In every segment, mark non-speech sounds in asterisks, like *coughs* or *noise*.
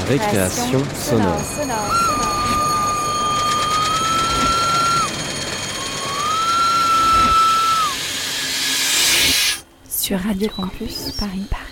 Récréation, sonore. Sur Radio Campus Paris Paris.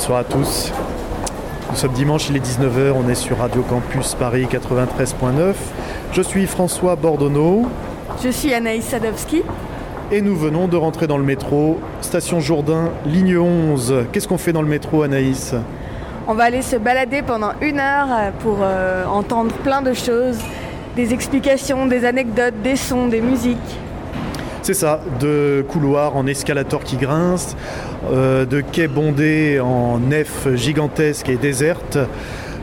Bonsoir à tous. Nous sommes dimanche, il est 19h, on est sur Radio Campus Paris 93.9. Je suis François Bordonneau Je suis Anaïs Sadowski. et nous venons de rentrer dans le métro, station Jourdain, ligne 11. Qu'est-ce qu'on fait dans le métro Anaïs? On va aller se balader pendant une heure pour euh, entendre plein de choses, des explications, des anecdotes, des sons, des musiques. C'est ça, de couloirs en escalator qui grince, euh, de quais bondés en nef gigantesque et déserte.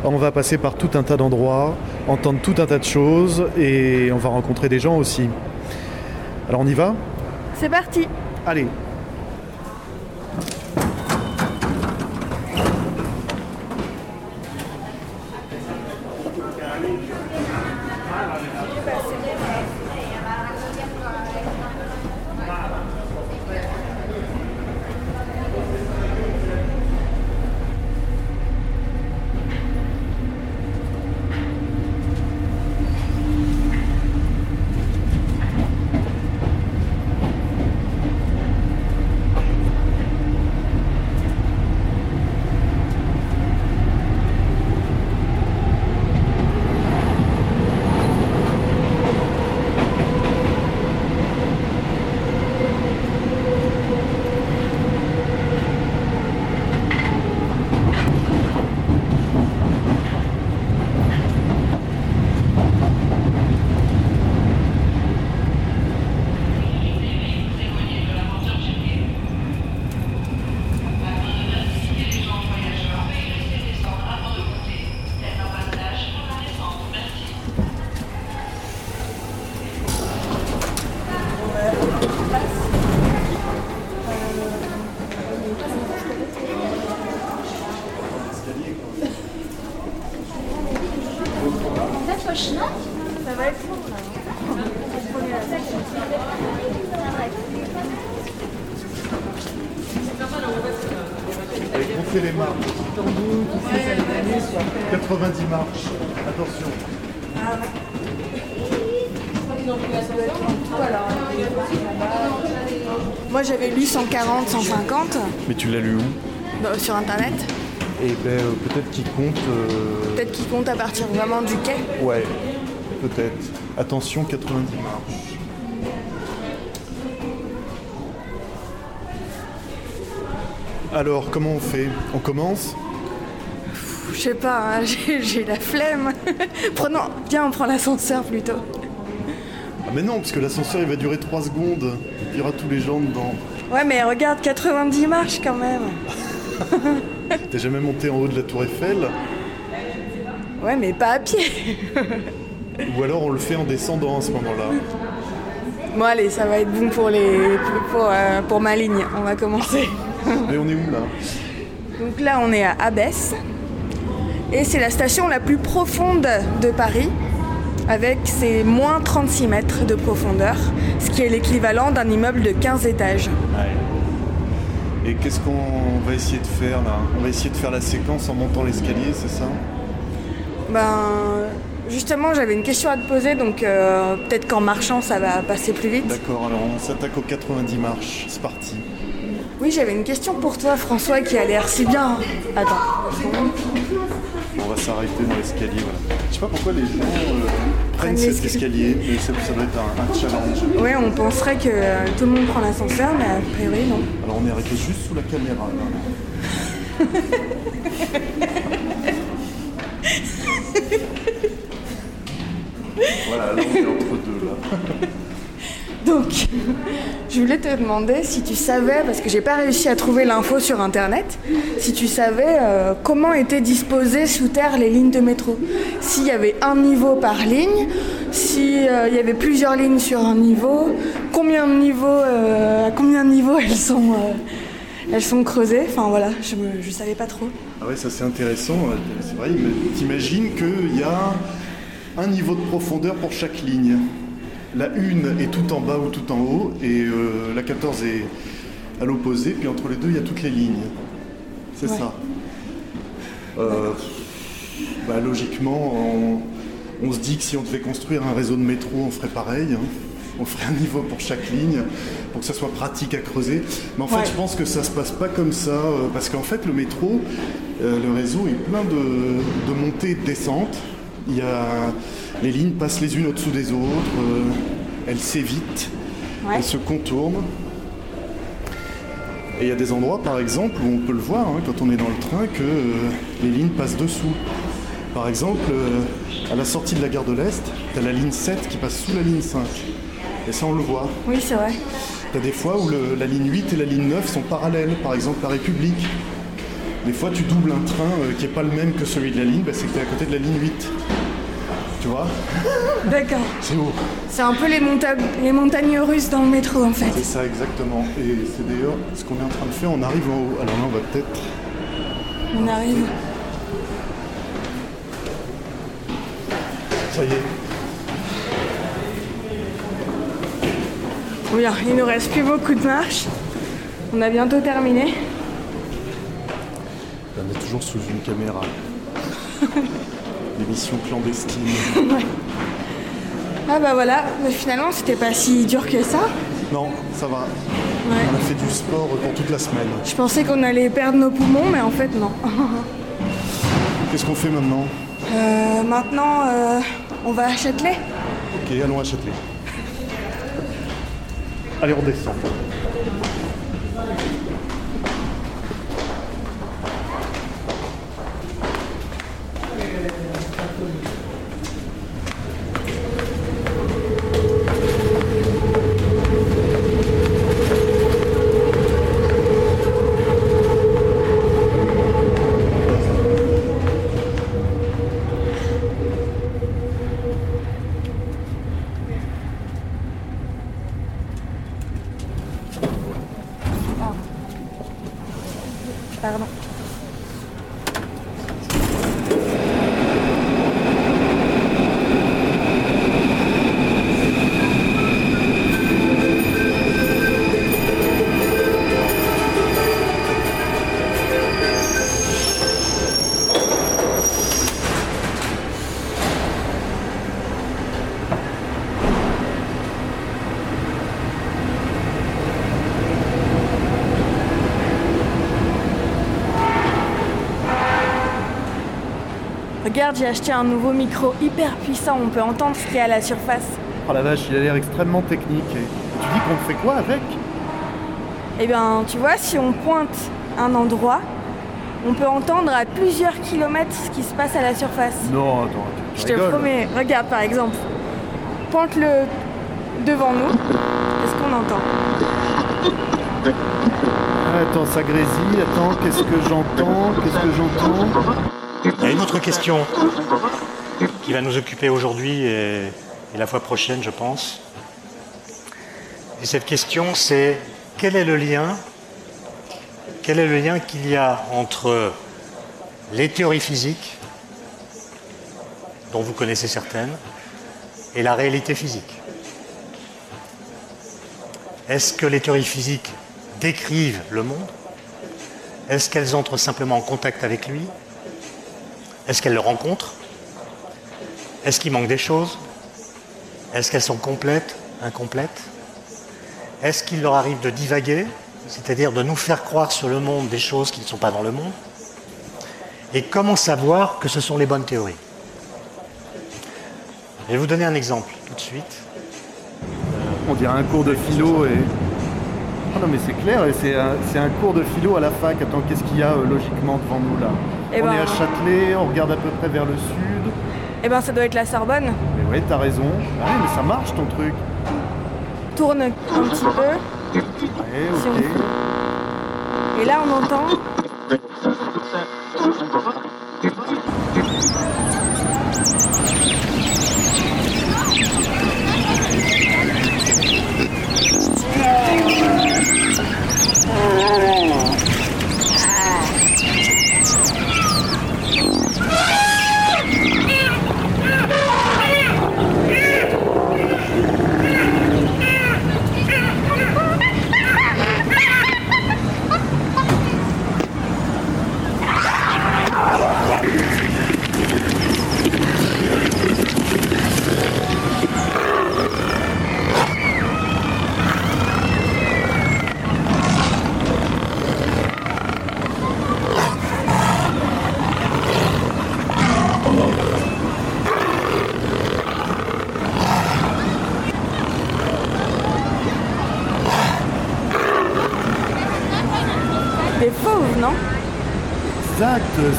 On va passer par tout un tas d'endroits, entendre tout un tas de choses et on va rencontrer des gens aussi. Alors on y va? C'est parti Allez Allez, gonflez les marches. 90 marches. Attention. Moi j'avais lu 140, 150 Mais tu l'as lu où? Euh, sur internet. Eh ben euh, peut-être qu'il compte. euh, Peut-être qu'ils comptent à partir vraiment du quai. Ouais, peut-être. Attention, 90 marches. Alors, comment on fait? On commence? Je sais pas, hein, *laughs* j'ai j'ai la flemme. *laughs* Prenons, viens on prend l'ascenseur plutôt. Ah mais non, parce que l'ascenseur il va durer 3 secondes. Il y aura tous les gens dedans. Ouais mais regarde, 90 marches quand même. *laughs* T'es jamais monté en haut de la tour Eiffel Ouais mais pas à pied. *laughs* Ou alors on le fait en descendant à ce moment-là. Bon allez, ça va être bon pour, les, pour, euh, pour ma ligne. On va commencer. *laughs* Mais on est où là Donc là, on est à Abbesse. Et c'est la station la plus profonde de Paris, avec ses moins 36 mètres de profondeur, ce qui est l'équivalent d'un immeuble de 15 étages. Et qu'est-ce qu'on va essayer de faire là? On va essayer de faire la séquence en montant l'escalier, c'est ça? Ben, justement, j'avais une question à te poser, donc euh, peut-être qu'en marchant, ça va passer plus vite. D'accord, alors on s'attaque aux 90 marches. C'est parti. Oui, j'avais une question pour toi, François, qui a l'air si bien. Attends. On va s'arrêter dans l'escalier. Voilà. Je sais pas pourquoi les gens euh, ah, prennent cet escalier, mais ça, doit être un, challenge. Ouais, on penserait que euh, tout le monde prend l'ascenseur, mais a priori, non. Alors on est arrêté juste sous la caméra. *laughs* voilà, là on est entre deux là. *laughs* Donc, je voulais te demander si tu savais, parce que j'ai pas réussi à trouver l'info sur internet, si tu savais euh, comment étaient disposées sous terre les lignes de métro. S'il y avait un niveau par ligne, s'il y avait plusieurs lignes sur un niveau, combien de niveaux, euh, à combien de niveaux elles sont, euh, creusées. Enfin voilà, je, je savais pas trop. Ah ouais, ça c'est intéressant. C'est vrai, t'imagines qu'il y a un niveau de profondeur pour chaque ligne. La une est tout en bas ou tout en haut et euh, la 14 est à l'opposé, puis entre les deux il y a toutes les lignes. C'est Ouais. ça. Euh, bah, logiquement, on, on se dit que si on devait construire un réseau de métro, on ferait pareil. hein. On ferait un niveau pour chaque ligne pour que ça soit pratique à creuser. Mais en fait, Ouais. je pense que ça se passe pas comme ça euh, parce qu'en fait, le métro, le réseau est plein de, de montées et de descentes. Il y a, les lignes passent les unes au-dessous des autres, euh, elles s'évitent, Ouais. elles se contournent. Et il y a des endroits, par exemple, où on peut le voir hein, quand on est dans le train, que euh, les lignes passent dessous. Par exemple, euh, à la sortie de la gare de l'Est, tu as la ligne 7 qui passe sous la ligne 5. Et ça, on le voit. Oui, c'est vrai. Tu as des fois où le- la ligne 8 et la ligne 9 sont parallèles, par exemple la République. Des fois, tu doubles un train euh, qui n'est pas le même que celui de la ligne, bah, c'est que tu es à côté de la ligne 8. Tu vois D'accord. C'est haut. C'est un peu les, monta- les montagnes russes dans le métro en fait. C'est ça, exactement. Et c'est d'ailleurs ce qu'on est en train de faire. On arrive en haut. Alors là, on va peut-être. On arrive. Ça y est. Oui, alors, il nous reste plus beaucoup de marche. On a bientôt terminé. On est toujours sous une caméra. *laughs* L'émission clandestine. *laughs* Ah bah voilà, mais finalement c'était pas si dur que ça. Non, ça va. Ouais. On a fait du sport pour toute la semaine. Je pensais qu'on allait perdre nos poumons, mais en fait non. *laughs* Qu'est-ce qu'on fait maintenant Euh, maintenant, euh, on va à Châtelet. Ok, allons à Châtelet. Allez, on descend. Regarde, j'ai acheté un nouveau micro hyper puissant, on peut entendre ce qu'il y a à la surface. Oh la vache, il a l'air extrêmement technique. Et tu dis qu'on fait quoi avec? Eh bien, tu vois, si on pointe un endroit, on peut entendre à plusieurs kilomètres ce qui se passe à la surface. Non, attends, tu, Je tu te rigoles. promets, regarde par exemple, pointe-le devant nous. Qu'est-ce qu'on entend? Attends, ça grésille. Attends, qu'est-ce que j'entends? Qu'est-ce que j'entends? Il y a une autre question qui va nous occuper aujourd'hui et, la fois prochaine, je pense. Et cette question, c'est quel est le lien Quel est le lien qu'il y a entre les théories physiques, dont vous connaissez certaines, et la réalité physique? Est-ce que les théories physiques décrivent le monde? Est-ce qu'elles entrent simplement en contact avec lui? Est-ce qu'elles le rencontrent Est-ce qu'il manque des choses Est-ce qu'elles sont complètes, incomplètes Est-ce qu'il leur arrive de divaguer, c'est-à-dire de nous faire croire sur le monde des choses qui ne sont pas dans le monde Et comment savoir que ce sont les bonnes théories Je vais vous donner un exemple tout de suite. On dirait un cours de philo et. Ah non, mais c'est clair, et c'est un, c'est un cours de philo à la fac. Attends, qu'est-ce qu'il y a euh, logiquement devant nous là? Eh On ben- est à Châtelet, on regarde à peu près vers le sud. Eh ben ça doit être la Sorbonne. Mais ouais, t'as raison. Ah ouais, mais ça marche ton truc. Tourne un petit peu. Ouais, Si ok. Et là on entend.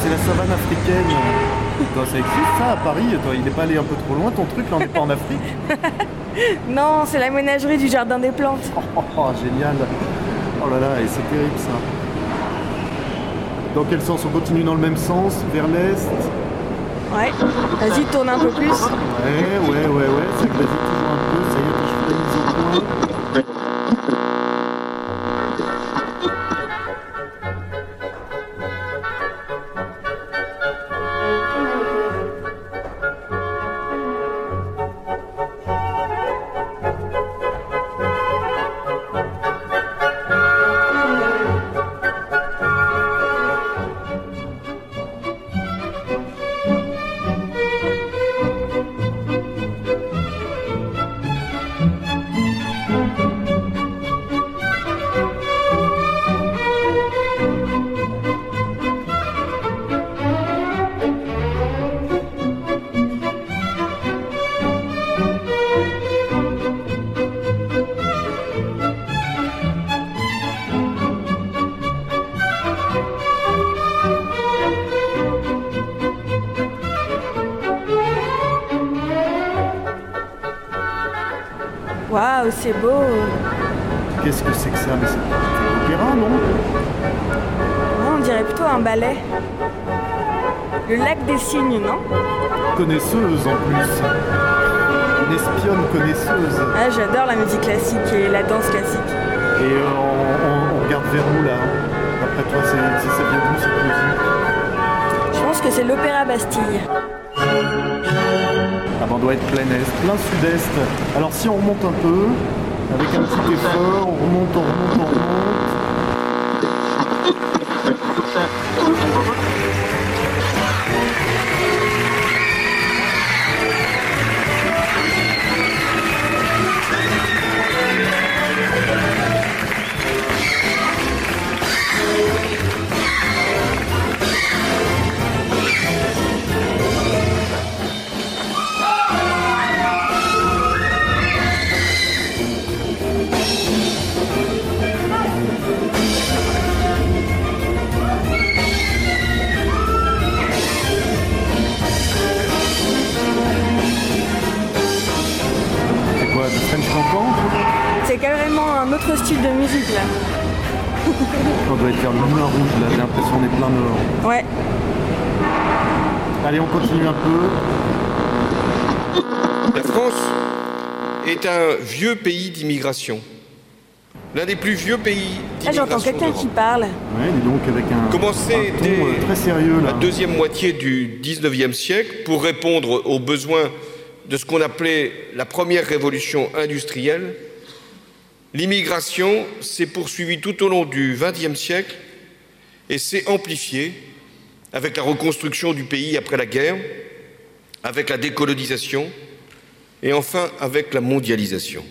C'est la savane africaine. Toi, ça existe ça à Paris Toi, il n'est pas allé un peu trop loin ton truc, là on n'est pas en Afrique *laughs* Non, c'est la ménagerie du jardin des plantes. oh, oh, génial Oh là là, et c'est terrible ça. Dans quel sens? On continue dans le même sens, vers l'est? Ouais. Vas-y, tourne un peu plus. Ouais, ouais, ouais, ouais, ça grésille toujours un peu, ça y est, je mise au point. Classique et la danse classique. Et euh, on, regarde vers où là Après toi, c'est c'est- ça vient d'où cette musique? Je pense que c'est l'Opéra Bastille. Ah ben, on doit être plein est, plein sud-est. Alors si on remonte un peu, avec un petit effort, on remonte, on remonte, on remonte. *laughs* carrément un autre style de musique là. On doit être vers le Moulin Rouge là, j'ai l'impression qu'on est plein nord. Ouais. Allez, on continue un peu. La France est un vieux pays d'immigration. L'un des plus vieux pays Là, j'entends d'immigration quelqu'un qui parle. Ouais, dis donc avec un, Commencé un ton dès euh, très sérieux là. la deuxième moitié du 19e siècle pour répondre aux besoins de ce qu'on appelait la première révolution industrielle, l'immigration s'est poursuivie tout au long du 20e siècle et s'est amplifiée avec la reconstruction du pays après la guerre, avec la décolonisation et enfin avec la mondialisation.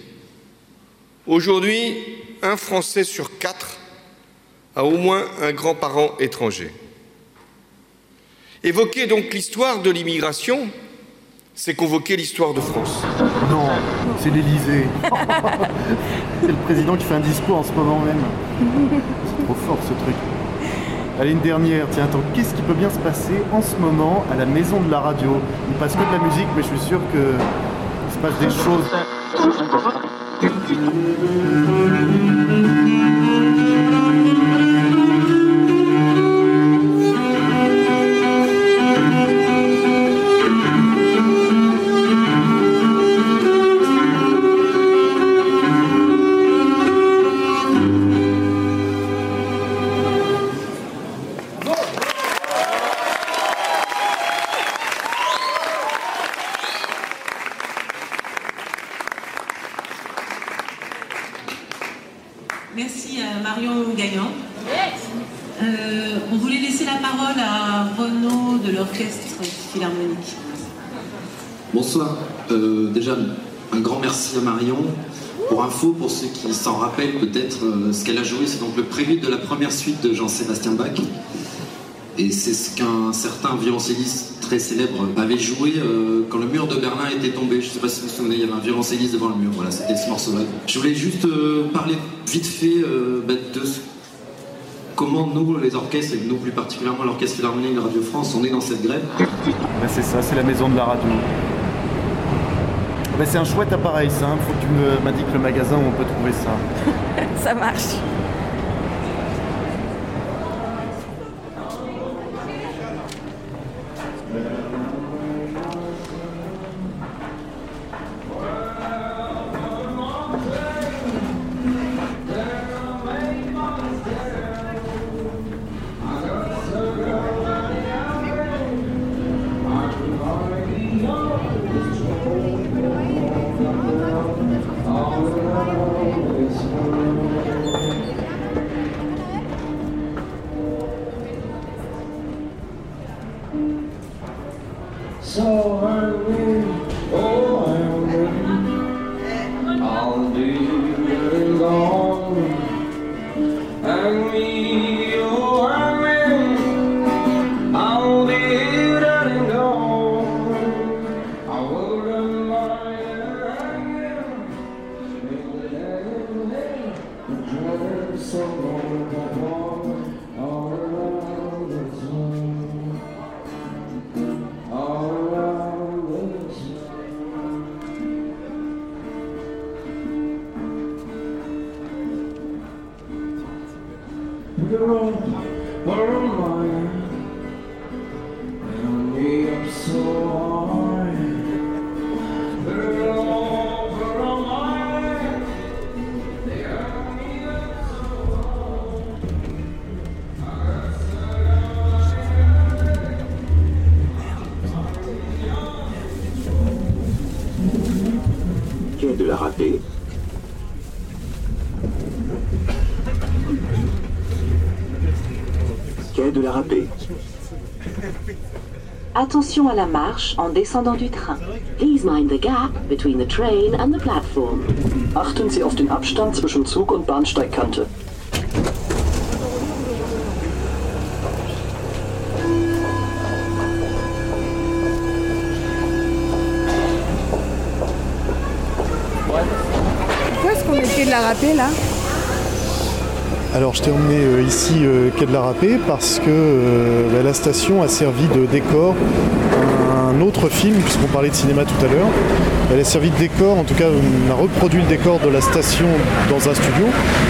Aujourd'hui, un Français sur quatre a au moins un grand-parent étranger. Évoquer donc l'histoire de l'immigration, c'est convoquer l'histoire de France. Non, c'est l'Elysée. *laughs* c'est le président qui fait un discours en ce moment même. C'est trop fort ce truc. Allez, une dernière. Tiens, attends, qu'est-ce qui peut bien se passer en ce moment à la maison de la radio? Il passe que de la musique, mais je suis sûr que se passe des choses. Qu'elle a joué, c'est donc le prélude de la première suite de Jean-Sébastien Bach. Et c'est ce qu'un certain violoncelliste très célèbre avait joué euh, quand le mur de Berlin était tombé. Je ne sais pas si vous vous souvenez, il y avait un violoncelliste devant le mur. Voilà, c'était ce morceau-là. Je voulais juste euh, parler vite fait euh, bah, de comment nous, les orchestres, et nous plus particulièrement l'Orchestre Philharmonique de Radio France, on est dans cette grève. Ben, c'est ça, c'est la maison de la radio. Ben, c'est un chouette appareil, ça. hein. Faut que tu m'indiques le magasin où on peut trouver ça. *laughs* Ça marche. this. À la marche en descendant du train. Please mind the gap between the train and the platform. Achten Sie auf den Abstand zwischen Zug und Bahnsteigkante. Pourquoi est-ce qu'on est pied de la là Alors je t'ai emmené euh, ici euh, quai de la Râpée parce que euh, bah, la station a servi de décor à un autre film, puisqu'on parlait de cinéma tout à l'heure. Elle a servi de décor, en tout cas on a reproduit le décor de la station dans un studio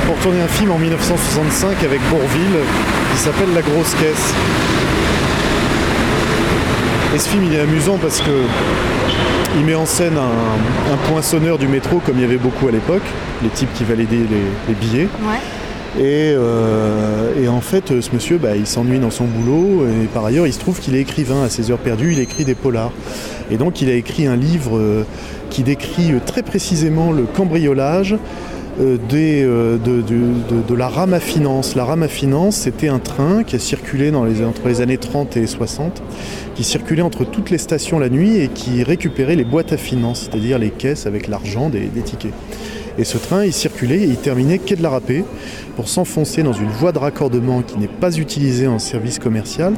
pour tourner un film en 1965 avec Bourville qui s'appelle La Grosse Caisse. Et ce film il est amusant parce que il met en scène un, un poinçonneur du métro comme il y avait beaucoup à l'époque, les types qui validaient les, billets. Et, euh, et en fait, euh, ce monsieur, bah, il s'ennuie dans son boulot. Et par ailleurs, il se trouve qu'il est écrivain. À ses heures perdues, il écrit des polars. Et donc, il a écrit un livre euh, qui décrit très précisément le cambriolage de, la rame à finance. La rame à finance, c'était un train qui a circulé entre les années 30 et 60, qui circulait entre toutes les stations la nuit et qui récupérait les boîtes à finance, c'est-à-dire les caisses avec l'argent des tickets. Et ce train, il circulait et il terminait quai de la Râpée pour s'enfoncer dans une voie de raccordement qui n'est pas utilisée en service commercial,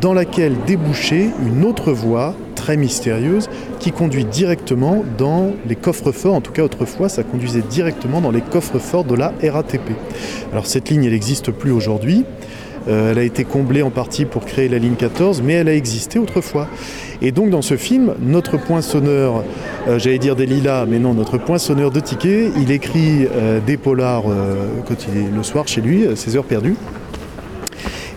dans laquelle débouchait une autre voie très mystérieuse qui conduit directement dans les coffres-forts. En tout cas, autrefois, ça conduisait directement dans les coffres-forts de la RATP. Alors cette ligne, elle n'existe plus aujourd'hui. Euh, elle a été comblée en partie pour créer la ligne 14, mais elle a existé autrefois. Et donc dans ce film, notre poinçonneur, euh, j'allais dire des lilas, mais non, notre poinçonneur de tickets, il écrit euh, des polars quand le soir chez lui, ses heures perdues.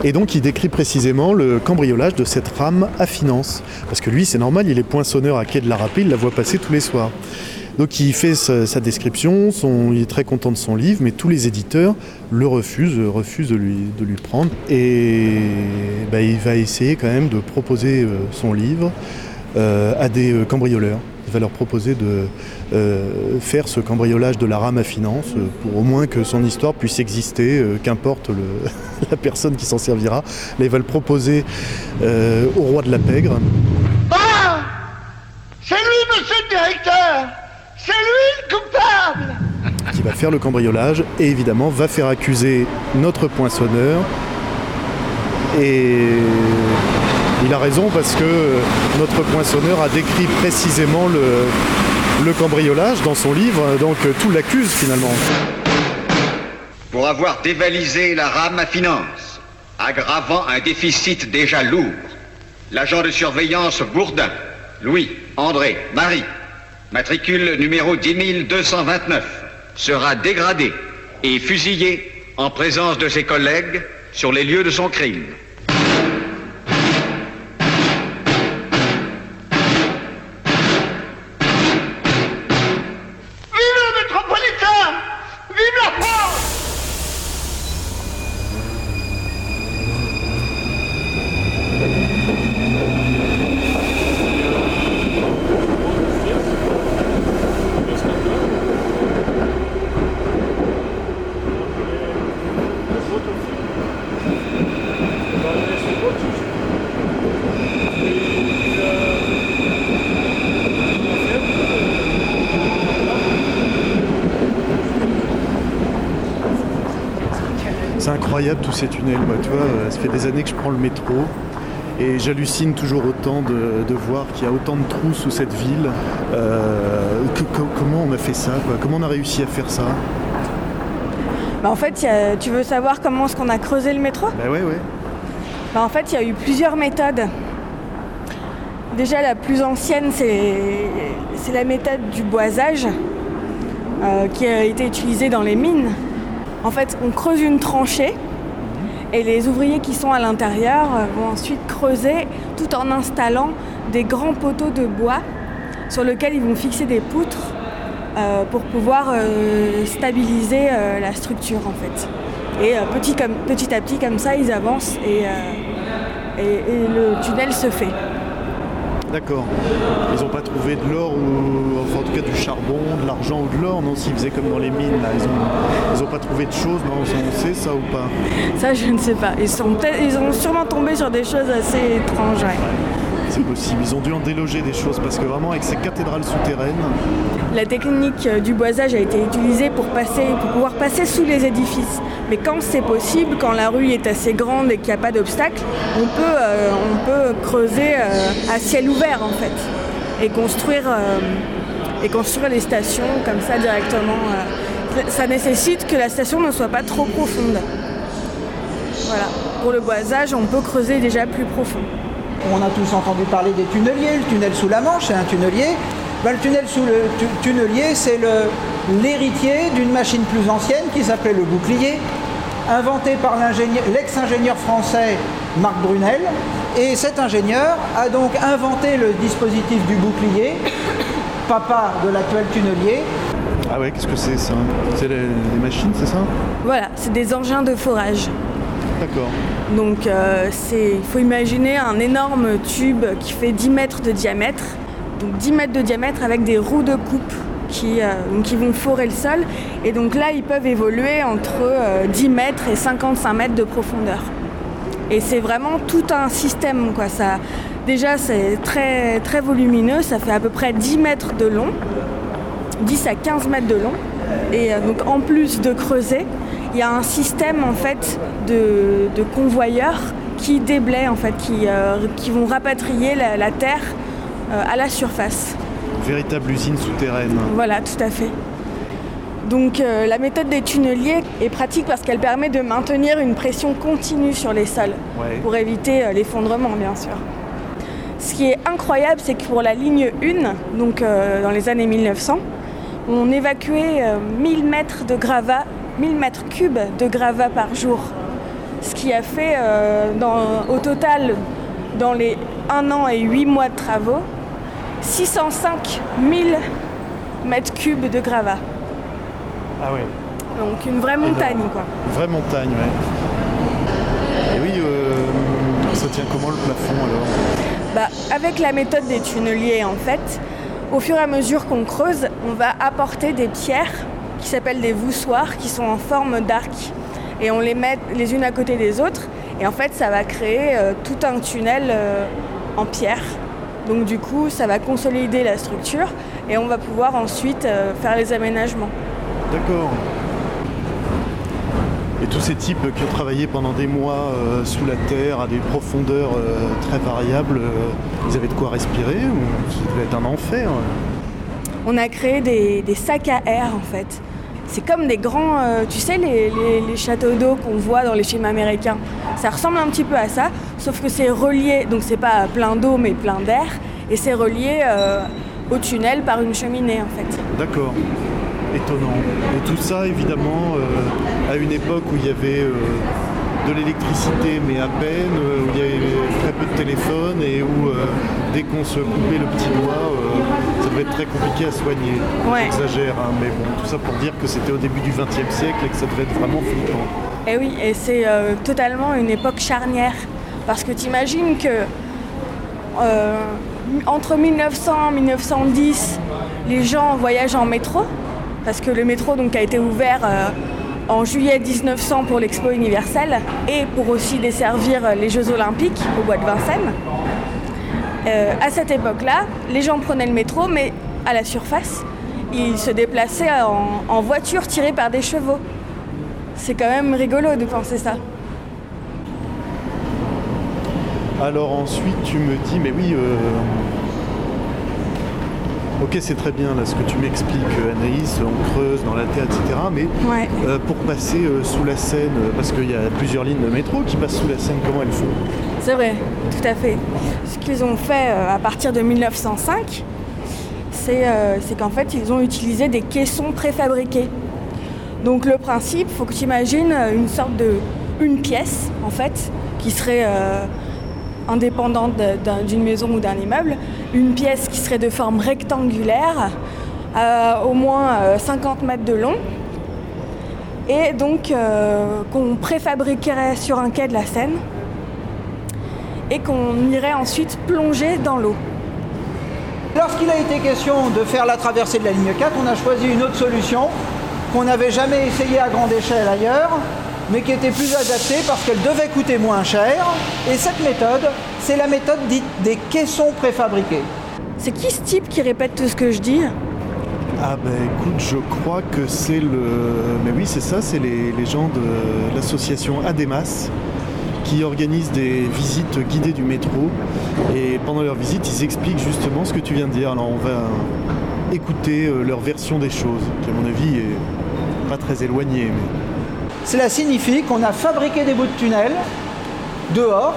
Et donc il décrit précisément le cambriolage de cette rame à finance. Parce que lui, c'est normal, il est poinçonneur à quai de la Rapée, il la voit passer tous les soirs. Donc il fait sa, description, il est très content de son livre, mais tous les éditeurs le refusent, refusent de lui, de lui prendre. Et bah, il va essayer quand même de proposer euh, son livre euh, à des euh, cambrioleurs. Il va leur proposer de faire ce cambriolage de la rame à finance pour au moins que son histoire puisse exister, qu'importe *laughs* la personne qui s'en servira. Là, il va le proposer au roi de la pègre. Ah C'est lui, monsieur le directeur C'est lui le coupable qui va faire le cambriolage et évidemment va faire accuser notre poinçonneur. Et il a raison parce que notre poinçonneur a décrit précisément le, le cambriolage dans son livre, donc tout l'accuse finalement. pour avoir dévalisé la rame à finance, aggravant un déficit déjà lourd. L'agent de surveillance Bourdin, Louis, André, Marie, matricule numéro 10229, sera dégradé et fusillé en présence de ses collègues sur les lieux de son crime. Tous ces tunnels. Moi, tu vois, euh, ça fait des années que je prends le métro et j'hallucine toujours autant de, de voir qu'il y a autant de trous sous cette ville. Euh, que- que- comment on a fait ça quoi? Comment on a réussi à faire ça? Bah, en fait, a- tu veux savoir comment est-ce qu'on a creusé le métro? Bah ouais, ouais. Bah, En fait, il y a eu plusieurs méthodes. Déjà, la plus ancienne, c'est c'est la méthode du boisage euh, qui a été utilisée dans les mines. En fait, on creuse une tranchée et les ouvriers qui sont à l'intérieur euh, vont ensuite creuser tout en installant des grands poteaux de bois sur lesquels ils vont fixer des poutres euh, pour pouvoir euh, stabiliser la structure en fait. Et petit, comme, petit à petit comme ça ils avancent et- et le tunnel se fait. D'accord. Ils n'ont pas trouvé de l'or ou enfin, en tout cas du charbon, de l'argent ou de l'or, non S'ils faisaient comme dans les mines, là, ils ont, ils ont pas trouvé de choses, non On sait ça ou pas? Ça je ne sais pas. Ils, sont ils ont sûrement tombé sur des choses assez étranges. ouais. C'est possible. Ils ont dû en déloger des choses parce que vraiment avec ces cathédrales souterraines, La technique euh, du boisage a été utilisée pour, passer, pour pouvoir passer sous les édifices. Mais quand c'est possible, quand la rue est assez grande et qu'il n'y a pas d'obstacle, on, peut, euh, on peut creuser euh, à ciel ouvert en fait et construire, euh, et construire les stations comme ça directement. euh. Ça nécessite que la station ne soit pas trop profonde. Voilà. Pour le boisage, on peut creuser déjà plus profond. On a tous entendu parler des tunneliers. Le tunnel sous la Manche, c'est un tunnelier. Ben, le tunnel sous le tu- tunnelier, c'est l'héritier d'une machine plus ancienne qui s'appelait le bouclier, inventé par l'ex-ingénieur français Marc Brunel. Et cet ingénieur a donc inventé le dispositif du bouclier, papa de l'actuel tunnelier. ah ouais, qu'est-ce que c'est ça? C'est les, les machines, c'est ça? Voilà, c'est des engins de forage. D'accord. Donc euh, c'est- il faut imaginer un énorme tube qui fait 10 mètres de diamètre. Donc 10 mètres de diamètre avec des roues de coupe qui, euh, qui vont forer le sol. Et donc là, ils peuvent évoluer entre euh, 10 mètres et 55 mètres de profondeur. Et c'est vraiment tout un système. Quoi. Ça, déjà, c'est très, très volumineux. Ça fait à peu près 10 mètres de long, 10 à 15 mètres de long. Et euh, donc en plus de creuser, il y a un système en fait de, de convoyeurs qui déblaient en fait, qui, euh, vont rapatrier la, terre euh, à la surface. Véritable usine souterraine. Voilà, tout à fait. Donc euh, la méthode des tunneliers est pratique parce qu'elle permet de maintenir une pression continue sur les sols Ouais. pour éviter euh, l'effondrement bien sûr. Ce qui est incroyable, c'est que pour la ligne 1, donc euh, dans les années 1900, on évacuait euh, 1000 mètres de gravat, 1000 mètres cubes de gravat par jour. Ce qui a fait dans- au total, dans les 1 an et 8 mois de travaux, 605 000 mètres cubes de gravat. Ah ouais. Donc une vraie montagne quoi. Vraie montagne, ouais. Et oui, euh, ça tient comment le plafond alors? Bah, avec la méthode des tunneliers, en fait, au fur et à mesure qu'on creuse, on va apporter des pierres qui s'appellent des voussoirs, qui sont en forme d'arc. Et on les met les unes à côté des autres. Et en fait, ça va créer euh, tout un tunnel euh, en pierre. Donc du coup, ça va consolider la structure et on va pouvoir ensuite euh, faire les aménagements. D'accord. Et tous ces types qui ont travaillé pendant des mois euh, sous la terre à des profondeurs euh, très variables, euh, ils avaient de quoi respirer ou ça devait être un enfer On a créé des, des sacs à air en fait. C'est comme des grands, euh, tu sais, les, châteaux d'eau qu'on voit dans les films américains. Ça ressemble un petit peu à ça, sauf que c'est relié, donc c'est pas plein d'eau mais plein d'air, et c'est relié euh, au tunnel par une cheminée en fait. D'accord. Étonnant. Et tout ça, évidemment, euh, à une époque où il y avait de l'électricité, mais à peine, où il y avait très peu de téléphone et où dès qu'on se coupait le petit doigt, ça devait être très compliqué à soigner. Ouais. J'exagère, hein, mais bon, tout ça pour dire que c'était au début du XXe siècle et que ça devait être vraiment flippant. Et oui, et c'est euh, totalement une époque charnière. Parce que tu imagines que euh, entre 1900 et 1910, les gens voyagent en métro. Parce que le métro donc, a été ouvert euh, en juillet 1900 pour l'Expo universelle et pour aussi desservir les Jeux olympiques au bois de Vincennes. Euh, à cette époque-là, les gens prenaient le métro, mais à la surface, ils se déplaçaient en, voiture tirée par des chevaux. C'est quand même rigolo de penser ça. Alors ensuite, tu me dis, mais oui, euh, ok, c'est très bien là ce que tu m'expliques, euh, Anaïs, on creuse dans la terre, etc. Mais Ouais. euh, pour passer euh, sous la Seine, parce qu'il y a plusieurs lignes de métro qui passent sous la Seine, comment elles font? C'est vrai, tout à fait. Ce qu'ils ont fait à partir de 1905, c'est qu'en fait, ils ont utilisé des caissons préfabriqués. Donc le principe, il faut que tu imagines une sorte de une pièce, en fait, qui serait indépendante d'une maison ou d'un immeuble, une pièce qui serait de forme rectangulaire, à au moins euh, 50 mètres de long, et donc euh, qu'on préfabriquerait sur un quai de la Seine et qu'on irait ensuite plonger dans l'eau. Lorsqu'il a été question de faire la traversée de la ligne 4, on a choisi une autre solution qu'on n'avait jamais essayée à grande échelle ailleurs, mais qui était plus adaptée parce qu'elle devait coûter moins cher. Et cette méthode, c'est la méthode dite des caissons préfabriqués. C'est qui ce type qui répète tout ce que je dis? Ah ben écoute, je crois que c'est le... Mais oui, c'est ça, c'est les, les gens de l'association ADEMAS qui organisent des visites guidées du métro. Et pendant leur visite, ils expliquent justement ce que tu viens de dire. Alors on va écouter euh, leur version des choses, qui à mon avis est pas très éloignée. Mais... Cela signifie qu'on a fabriqué des bouts de tunnel dehors,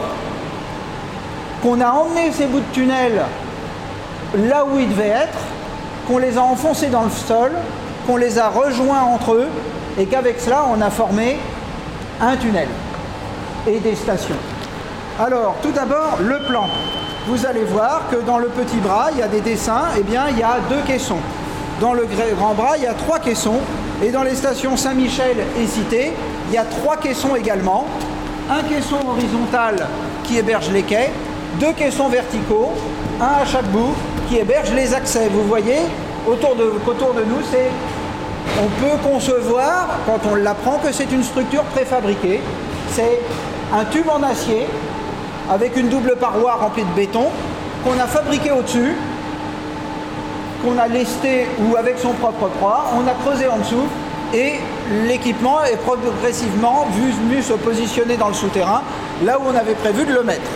qu'on a emmené ces bouts de tunnel là où ils devaient être, qu'on les a enfoncés dans le sol, qu'on les a rejoints entre eux, et qu'avec cela, on a formé un tunnel et des stations. Alors, tout d'abord, le plan. Vous allez voir que dans le petit bras, il y a des dessins, et bien, il y a deux caissons. Dans le gra- grand bras, il y a trois caissons, et dans les stations Saint-Michel et Cité, il y a trois caissons également. Un caisson horizontal qui héberge les quais, deux caissons verticaux, un à chaque bout qui héberge les accès. Vous voyez, autour de, autour de nous, c'est on peut concevoir, quand on l'apprend, que c'est une structure préfabriquée. C'est un tube en acier avec une double paroi remplie de béton qu'on a fabriqué au-dessus, qu'on a lesté ou avec son propre proie, on a creusé en dessous et l'équipement est progressivement vu- venu se positionner dans le souterrain, là où on avait prévu de le mettre.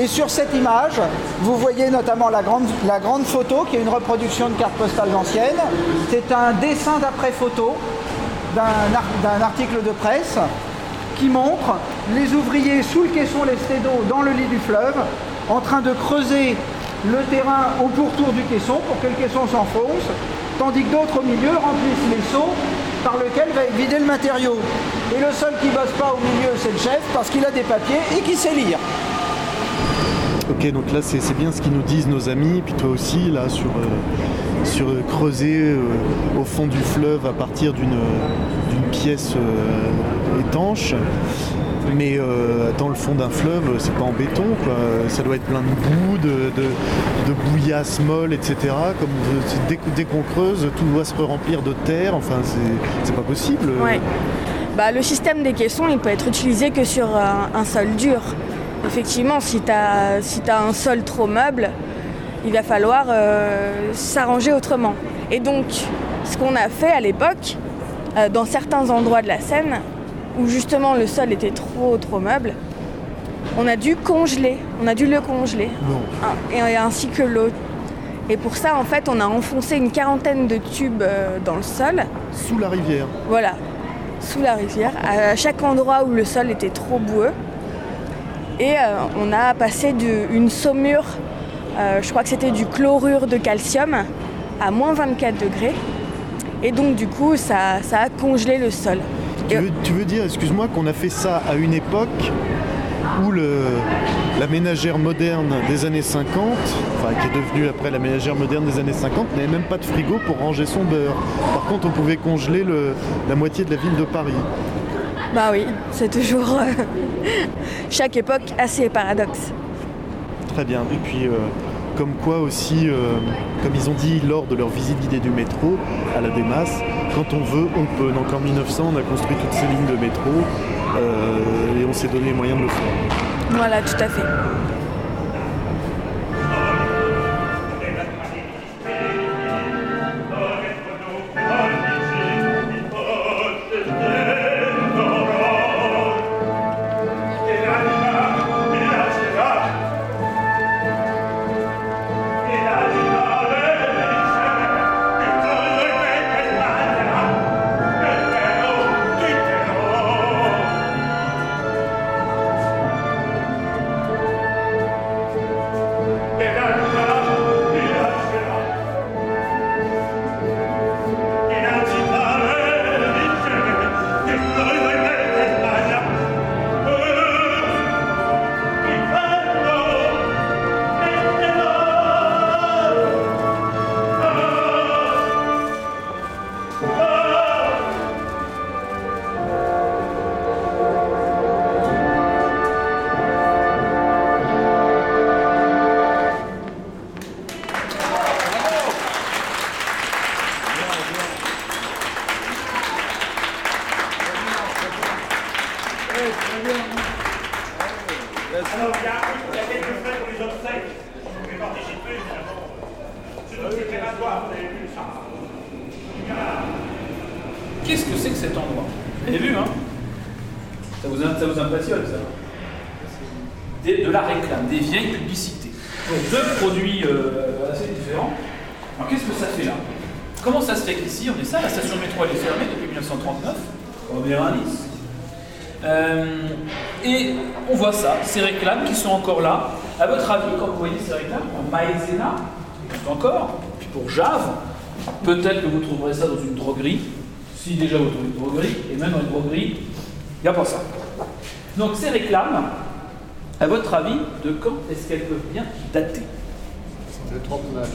Et sur cette image, vous voyez notamment la grande, la grande photo qui est une reproduction de carte postale ancienne. C'est un dessin d'après-photo d'un article de presse qui montre les ouvriers sous le caisson lesté d'eau dans le lit du fleuve en train de creuser le terrain au pourtour du caisson pour que le caisson s'enfonce, tandis que d'autres au milieu remplissent les seaux par lesquels va être vidé le matériau. Et le seul qui bosse pas au milieu, c'est le chef parce qu'il a des papiers et qui sait lire. Ok, donc là c'est bien ce qu'ils nous disent nos amis, puis toi aussi là sur, euh, sur euh, creuser euh, au fond du fleuve à partir d'une pièce étanche. Mais euh, dans le fond d'un fleuve, c'est pas en béton, ça doit être plein de boue, de, bouillasse molle, etc. Comme euh, dès, qu'on creuse, tout doit se remplir de terre, enfin c'est pas possible. Bah, le système des caissons, il peut être utilisé que sur un, sol dur. Effectivement, si tu as, si un sol trop meuble, il va falloir euh, s'arranger autrement. Et donc, ce qu'on a fait à l'époque, euh, dans certains endroits de la Seine, où justement le sol était trop trop meuble, on a dû congeler, on a dû le congeler, et ainsi que l'eau. Et pour ça, en fait, on a enfoncé une quarantaine de tubes euh, dans le sol. Sous la rivière. Voilà, sous la rivière, à chaque endroit où le sol était trop boueux. Et euh, on a passé de- une saumure, euh, je crois que c'était du chlorure de calcium, à moins 24 degrés. Et donc du coup, ça, ça a congelé le sol. Tu veux, tu veux dire, excuse-moi, qu'on a fait ça à une époque où le, la ménagère moderne des années 50, enfin qui est devenue après la ménagère moderne des années 50, n'avait même pas de frigo pour ranger son beurre. Par contre, on pouvait congeler le- la moitié de la ville de Paris. Bah oui, c'est toujours euh, *laughs* chaque époque a ses paradoxes. Très bien. Et puis, euh, comme quoi aussi, euh, comme ils ont dit lors de leur visite guidée du métro à la Démas, quand on veut, on peut. Donc en 1900, on a construit toutes ces lignes de métro euh, et on s'est donné les moyens de le faire. Voilà, tout à fait. Pour Jave, peut-être que vous trouverez ça dans une droguerie. Si déjà vous trouvez une droguerie, et même dans une droguerie, il n'y a pas ça. Donc ces réclames, à votre avis, de quand est-ce qu'elles peuvent bien dater? Le 39.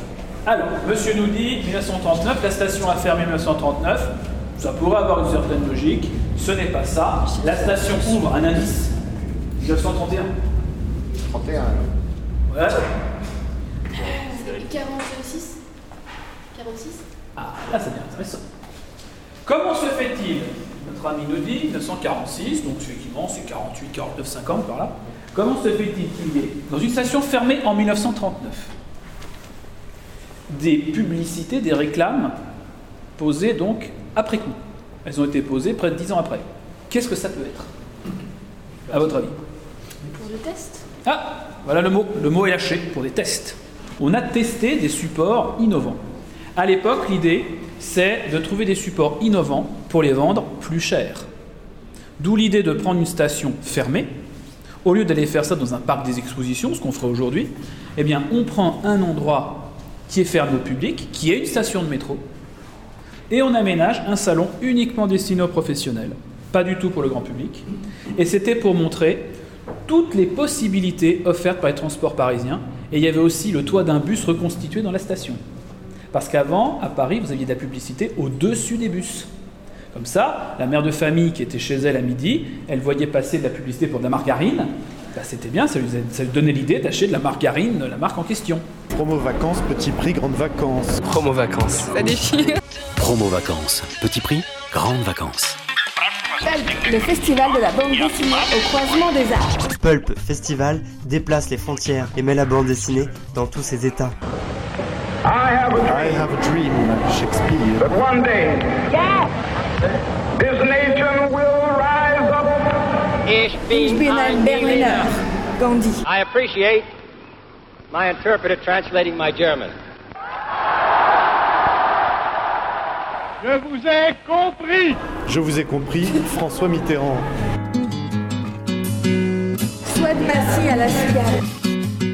alors, monsieur nous dit 1939, la station a fermé 1939. Ça pourrait avoir une certaine logique. Ce n'est pas ça. La station ouvre un indice 1931. 31. Ouais. 46 46 Ah, là, c'est bien intéressant. Comment se fait-il Notre ami nous dit 1946, donc effectivement, c'est 48, 49, 50 par là. Comment se fait-il qu'il y ait, dans une station fermée en 1939, des publicités, des réclames posées donc après coup Elles ont été posées près de 10 ans après. Qu'est-ce que ça peut être? À votre avis Pour le test Ah, voilà le mot. Le mot est lâché pour des tests. On a testé des supports innovants. À l'époque, l'idée, c'est de trouver des supports innovants pour les vendre plus cher. D'où l'idée de prendre une station fermée. Au lieu d'aller faire ça dans un parc des expositions, ce qu'on ferait aujourd'hui, eh bien, on prend un endroit qui est fermé au public, qui est une station de métro, et on aménage un salon uniquement destiné aux professionnels, pas du tout pour le grand public. Et c'était pour montrer toutes les possibilités offertes par les transports parisiens. Et il y avait aussi le toit d'un bus reconstitué dans la station. Parce qu'avant, à Paris, vous aviez de la publicité au-dessus des bus. Comme ça, la mère de famille qui était chez elle à midi, elle voyait passer de la publicité pour de la margarine. Bah, C'était bien, ça lui, ça lui donnait l'idée d'acheter de la margarine, de la marque en question. Promo vacances, petit prix, grande vacances. Promo vacances. Ça déchire. Promo vacances. Petit prix, grandes vacances. Le festival de la bande dessinée au croisement des arts. Pulp Festival déplace les frontières et met la bande dessinée dans tous ses états. I have a dream, Shakespeare. But one day, this nation will rise up. Ich Ich bin ein Berliner. Gandhi. I appreciate my interpreter translating my German. Je vous ai compris. Je vous ai compris, François Mitterrand. Swad Massi à la cigale.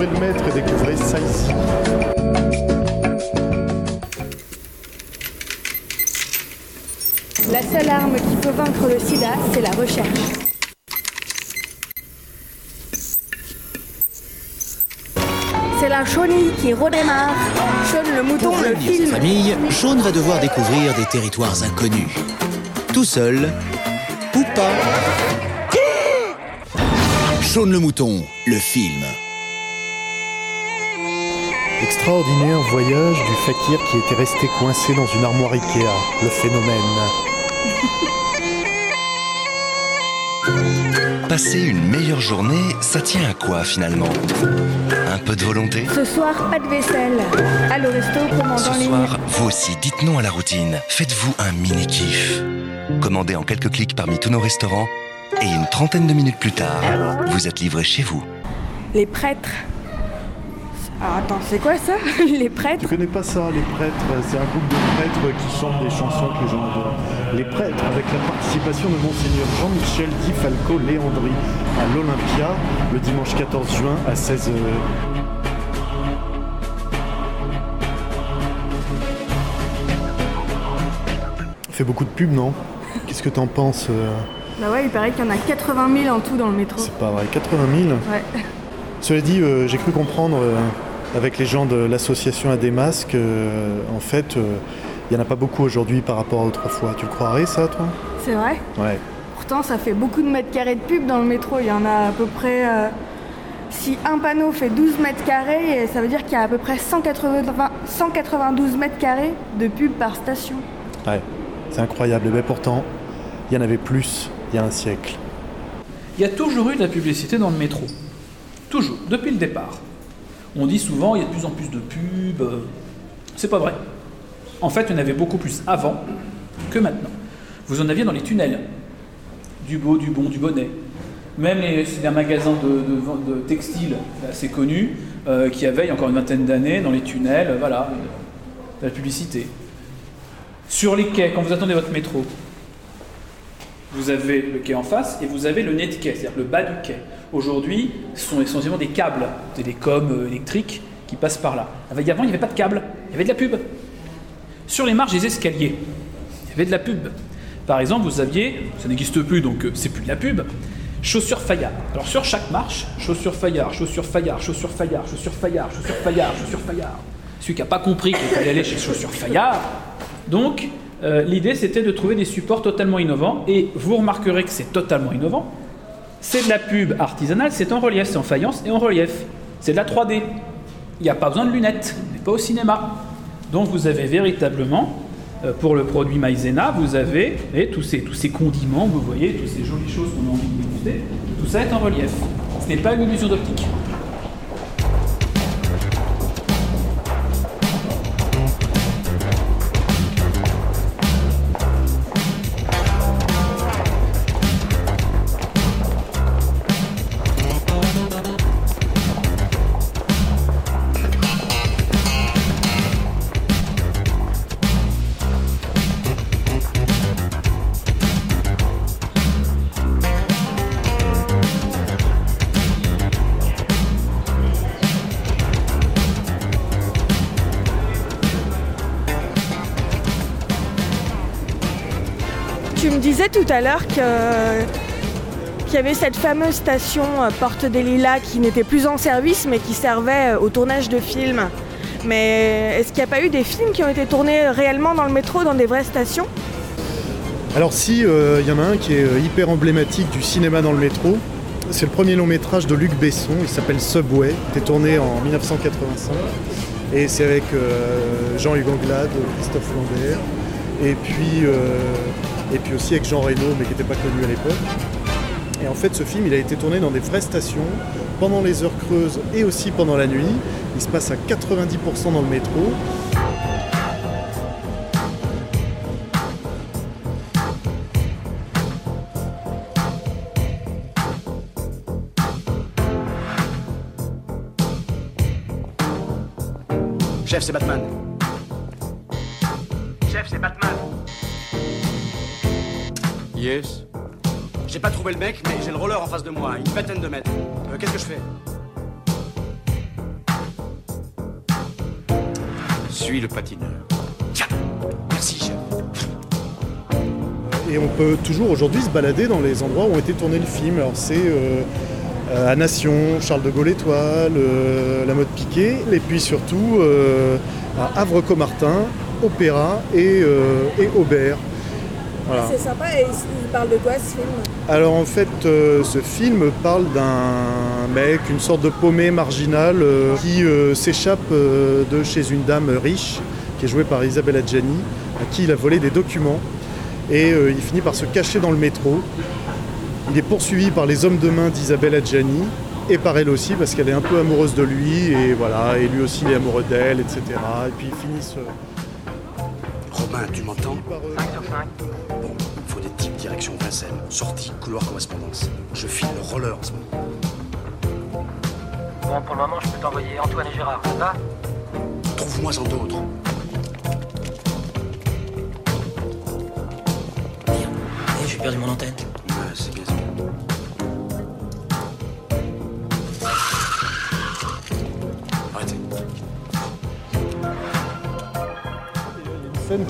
Le maître et découvrez ça ici. La seule arme qui peut vaincre le sida, c'est la recherche. C'est la chenille qui redémarre. Le mouton, Pour le sa film. famille, Sean va devoir découvrir des territoires inconnus. Tout seul ou pas. Sean le mouton, le film. Extraordinaire voyage du fakir qui était resté coincé dans une armoire Ikea. Le phénomène. Passer une meilleure journée, ça tient à quoi finalement? Un peu de volonté? Ce soir, pas de vaisselle. À le resto, commande Ce soir, vous aussi, dites non à la routine. Faites-vous un mini-kiff. Commandez en quelques clics parmi tous nos restaurants et une trentaine de minutes plus tard, vous êtes livré chez vous. Les prêtres. Alors attends, c'est quoi ça *laughs* Les prêtres Tu connais pas ça, les prêtres C'est un groupe de prêtres qui chantent des chansons que les gens adorent. Les prêtres, avec la participation de Monseigneur Jean-Michel Di Falco Léandri à l'Olympia le dimanche 14 juin à 16h. Fait beaucoup de pubs, non? Qu'est-ce que t'en penses euh? Bah ouais, il paraît qu'il y en a 80 000 en tout dans le métro. C'est pas vrai, 80 000 Ouais. *laughs* Cela dit, euh, j'ai cru comprendre euh, avec les gens de l'association à des masques, euh, en fait, euh, il n'y en a pas beaucoup aujourd'hui par rapport à autrefois. Tu le croirais ça, toi? C'est vrai? Ouais. Pourtant, ça fait beaucoup de mètres carrés de pub dans le métro. Il y en a à peu près. euh, si un panneau fait 12 mètres carrés, ça veut dire qu'il y a à peu près 180 192 mètres carrés de pub par station. Ouais, c'est incroyable. Mais pourtant, il y en avait plus il y a un siècle. Il y a toujours eu de la publicité dans le métro. Toujours, depuis le départ. On dit souvent il y a de plus en plus de pubs. C'est pas vrai. En fait, il y en avait beaucoup plus avant que maintenant. Vous en aviez dans les tunnels. Du beau, du bon, du bonnet. Même les, c'est un magasin de, de, de textiles assez connu euh, qui avait encore une vingtaine d'années dans les tunnels, voilà, de la publicité. Sur les quais, quand vous attendez votre métro, vous avez le quai en face et vous avez le nez de quai, c'est-à-dire le bas du quai. Aujourd'hui, ce sont essentiellement des câbles télécoms euh, électriques qui passent par là. Avant, il n'y avait pas de câbles, il y avait de la pub. Sur les marges des escaliers, il y avait de la pub. Par exemple, vous aviez, ça n'existe plus donc euh, c'est plus de la pub, chaussures Fayard. Alors sur chaque marche, chaussures Fayard, chaussures Fayard, chaussures Fayard, chaussures Fayard, chaussures Fayard, chaussures Fayard. Celui qui n'a pas compris qu'il fallait aller chez chaussures Fayard, donc euh, l'idée c'était de trouver des supports totalement innovants. Et vous remarquerez que c'est totalement innovant. C'est de la pub artisanale, c'est en relief, c'est en faïence et en relief. C'est de la 3D. Il n'y a pas besoin de lunettes, on n'est pas au cinéma. Donc vous avez véritablement, euh, pour le produit maïzena, vous avez et tous, ces, tous ces condiments, vous voyez, toutes ces jolies choses qu'on a envie de déguster, tout ça est en relief. Ce n'est pas une illusion d'optique. Tout à l'heure qu'il y avait cette fameuse station euh, Porte des Lilas qui n'était plus en service mais qui servait euh, au tournage de films. Mais est-ce qu'il n'y a pas eu des films qui ont été tournés réellement dans le métro, dans des vraies stations? Alors si, euh, il y en a un qui est hyper emblématique du cinéma dans le métro. C'est le premier long métrage de Luc Besson, il s'appelle Subway, était tourné en 1985. Et c'est avec Jean-Hugues Anglade, Christophe Lambert, et puis, et puis aussi avec Jean Reno, mais qui n'était pas connu à l'époque. Et en fait, ce film, il a été tourné dans des vraies stations, pendant les heures creuses et aussi pendant la nuit. Il se passe à 90% dans le métro. Chef, c'est Batman. Yes. J'ai pas trouvé le mec, mais j'ai le roller en face de moi, une vingtaine de mètres. Euh, Qu'est-ce que je fais? Suis le patineur. Tiens Merci, chef. Et on peut toujours aujourd'hui se balader dans les endroits où ont été tournés le film. Alors c'est euh, euh, à Nation, Charles de Gaulle Étoile, euh, La Mode Piquet, et puis surtout euh, à Havre-Comartin, Opéra et, euh, et Aubert. Voilà. C'est sympa et il parle de quoi ce film? Alors en fait, euh, ce film parle d'un mec, une sorte de paumé marginal euh, qui euh, s'échappe euh, de chez une dame riche, qui est jouée par Isabelle Adjani, à qui il a volé des documents. Et euh, il finit par se cacher dans le métro. Il est poursuivi par les hommes de main d'Isabelle Adjani et par elle aussi, parce qu'elle est un peu amoureuse de lui, et voilà, et lui aussi il est amoureux d'elle, etc. Et puis ils finissent. Romain, tu m'entends? 5 sur 5. Bon, il faut des types direction Vincennes. Sortie, couloir correspondance. Je file le roller en ce moment. Bon, pour le moment, je peux t'envoyer Antoine et Gérard, ça va Trouve-moi-en d'autres. Eh, j'ai perdu mon antenne.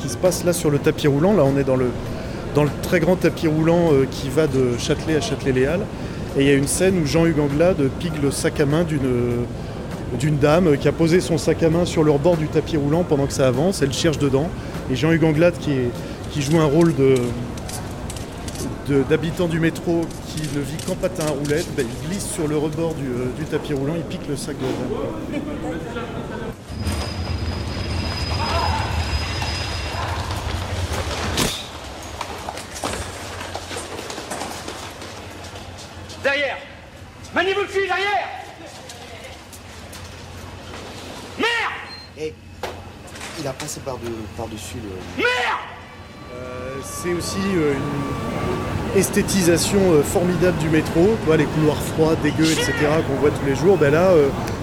Qui se passe là sur le tapis roulant. Là, on est dans le, dans le très grand tapis roulant euh, qui va de Châtelet à Châtelet-Léal. Et il y a une scène où Jean-Hugues Anglade pique le sac à main d'une d'une dame qui a posé son sac à main sur le rebord du tapis roulant pendant que ça avance. Elle cherche dedans. Et Jean-Hugues Anglade, qui, qui joue un rôle de du métro qui ne vit qu'en patin à roulettes, ben, il glisse sur le rebord du, euh, du tapis roulant, il pique le sac de la dame. Derrière Maniez-vous le cul, derrière Merde Et par par-dessus le. Merde Euh, c'est aussi euh, une esthétisation euh, formidable du métro, tu vois, les couloirs froids, dégueux, etc. qu'on voit tous les jours. Ben là,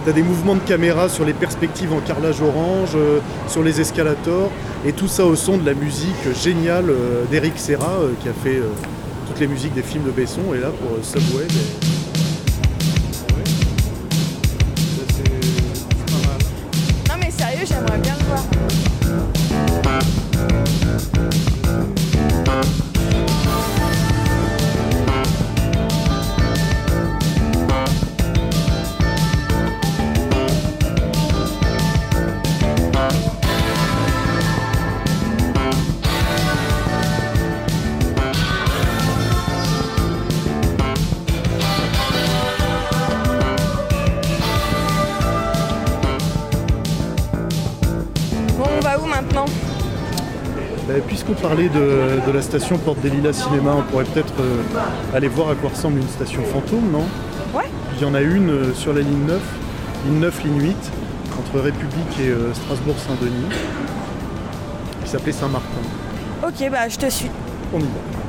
tu as des mouvements de caméra sur les perspectives en carrelage orange, euh, sur les escalators, et tout ça au son de la musique géniale euh, d'Eric Serra, euh, qui a fait euh, toutes les musiques des films de Besson, et là pour euh, Subway. ben, Puisqu'on parlait de, de la station Porte des Lilas Cinéma, on pourrait peut-être euh, aller voir à quoi ressemble une station fantôme, non? Ouais. Il y en a une euh, sur la ligne 9, ligne 9, ligne 8, entre République et euh, Strasbourg-Saint-Denis, qui s'appelait Saint-Martin. Ok, bah je te suis. On y va.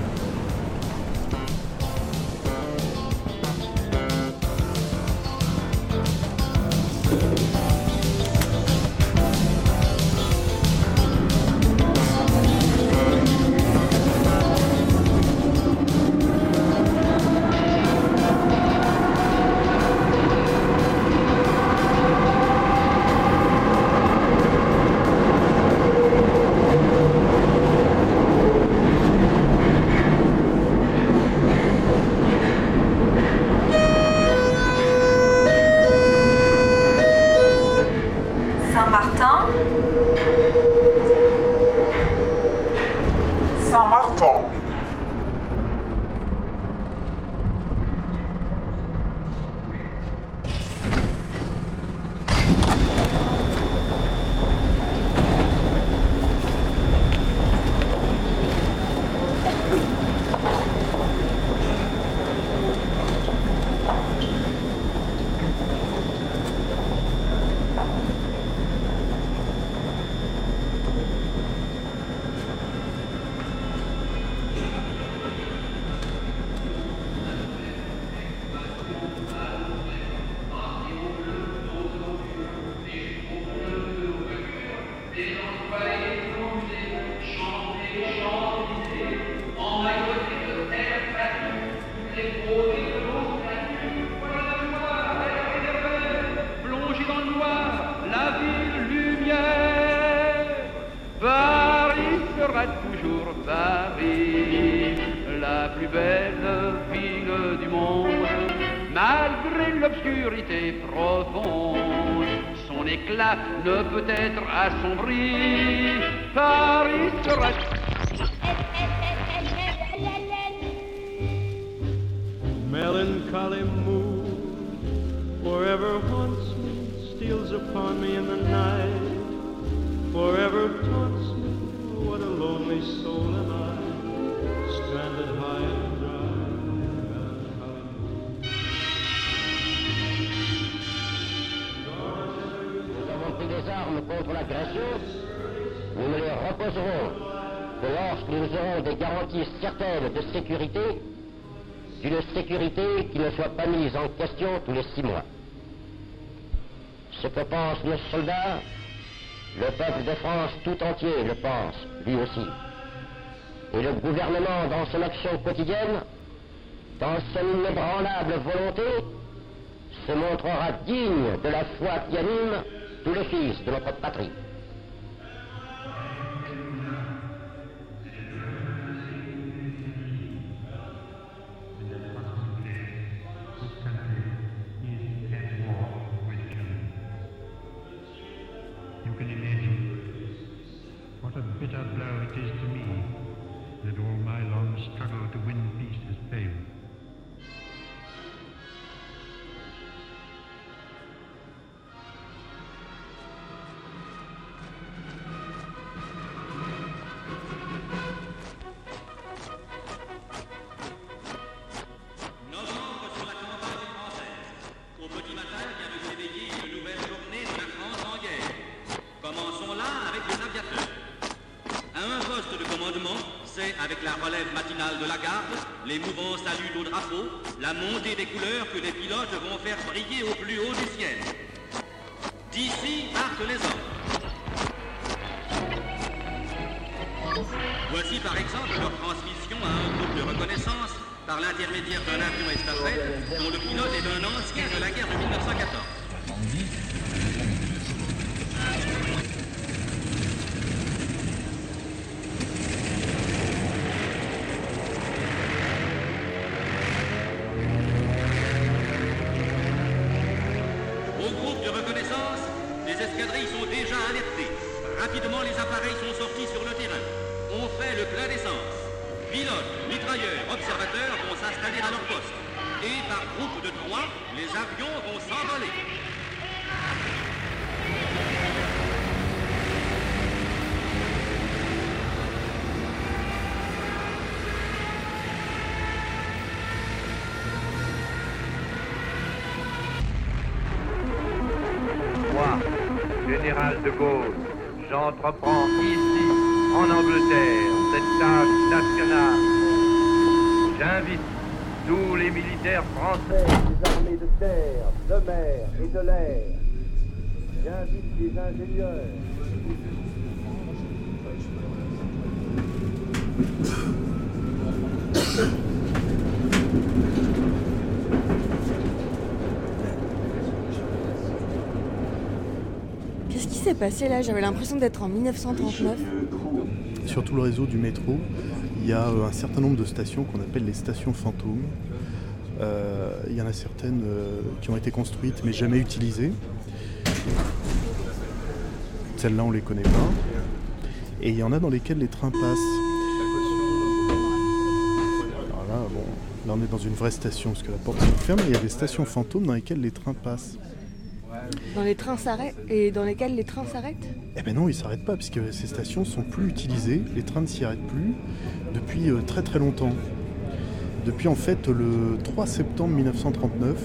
Plus belle ville du monde, malgré l'obscurité profonde. Son éclat ne peut être assombri. Paris sera Melancholy mood forever haunts me, steals upon me in the night, forever contre l'agression, nous ne les reposerons que lorsque nous aurons des garanties certaines de sécurité, d'une sécurité qui ne soit pas mise en question tous les six mois. Ce que pensent nos soldats, le peuple de France tout entier le pense, lui aussi. Et le gouvernement, dans son action quotidienne, dans son inébranlable volonté, se montrera digne de la foi qui anime tous les fils de notre patrie. Relève matinale de la garde, les mouvants saluts au drapeau, la montée des couleurs que les pilotes vont faire briller au plus haut du ciel. D'ici partent les hommes. Voici par exemple leur transmission à un groupe de reconnaissance par l'intermédiaire d'un avion estafette dont le pilote est un ancien de la guerre de 1914. J'entreprends ici, en Angleterre, cette tâche nationale. J'invite tous les militaires français des armées de terre, de mer et de l'air. J'invite les ingénieurs. Passé là J'avais l'impression d'être en 1939. Sur tout le réseau du métro, il y a euh, un certain nombre de stations qu'on appelle les stations fantômes. Euh, il y en a certaines euh, qui ont été construites mais jamais utilisées. Celles-là, on les connaît pas. Et il y en a dans lesquelles les trains passent. Là, là, on est dans une vraie station parce que la porte se ferme. Il y a des stations fantômes dans lesquelles les trains passent. Dans les trains s'arrêtent et dans lesquels les trains s'arrêtent Eh ben non, ils s'arrêtent pas puisque ces stations sont plus utilisées, les trains ne s'y arrêtent plus depuis euh, très très longtemps. Depuis en fait le 3 septembre 1939,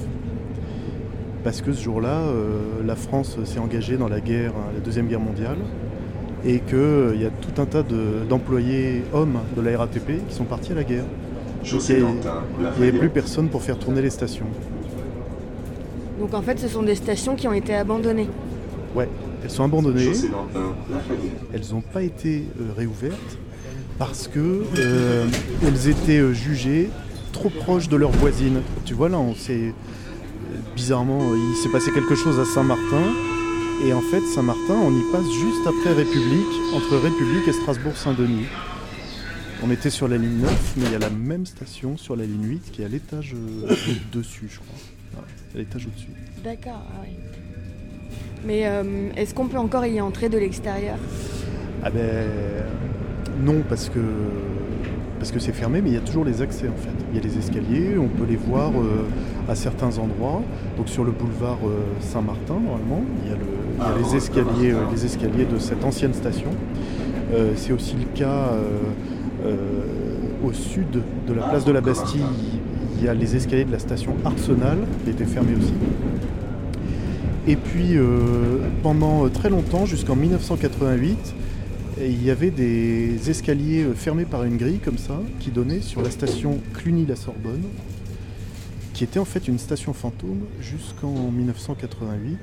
parce que ce jour-là, euh, la France s'est engagée dans la guerre, hein, la deuxième guerre mondiale, et qu'il y a tout un tas de- d'employés hommes de la RATP qui sont partis à la guerre. Il n'y avait plus personne pour faire tourner les stations. Donc en fait, ce sont des stations qui ont été abandonnées. Ouais, elles sont abandonnées. Lafayette. Elles n'ont pas été euh, réouvertes parce que euh, elles étaient euh, jugées trop proches de leurs voisines. Tu vois là, on s'est bizarrement, il s'est passé quelque chose à Saint-Martin. Et en fait, Saint-Martin, on y passe juste après République, entre République et Strasbourg-Saint-Denis. On était sur la ligne 9, mais il y a la même station sur la ligne 8 qui est à l'étage euh, *coughs* dessus, je crois. À l'étage au-dessus. D'accord, ah ouais. Mais euh, est-ce qu'on peut encore y entrer de l'extérieur? Ah ben non parce que parce que c'est fermé, mais il y a toujours les accès en fait. Il y a les escaliers, on peut les voir euh, à certains endroits. Donc sur le boulevard euh, Saint-Martin normalement, il y a, le- il y a les escaliers, les escaliers de cette ancienne station. C'est aussi le cas au sud de la place de la Bastille. Il y a les escaliers de la station Arsenal qui étaient fermés aussi. Et puis euh, pendant très longtemps, jusqu'en 1988, et il y avait des escaliers euh, fermés par une grille comme ça, qui donnaient sur la station Cluny-la-Sorbonne, qui était en fait une station fantôme jusqu'en 1988.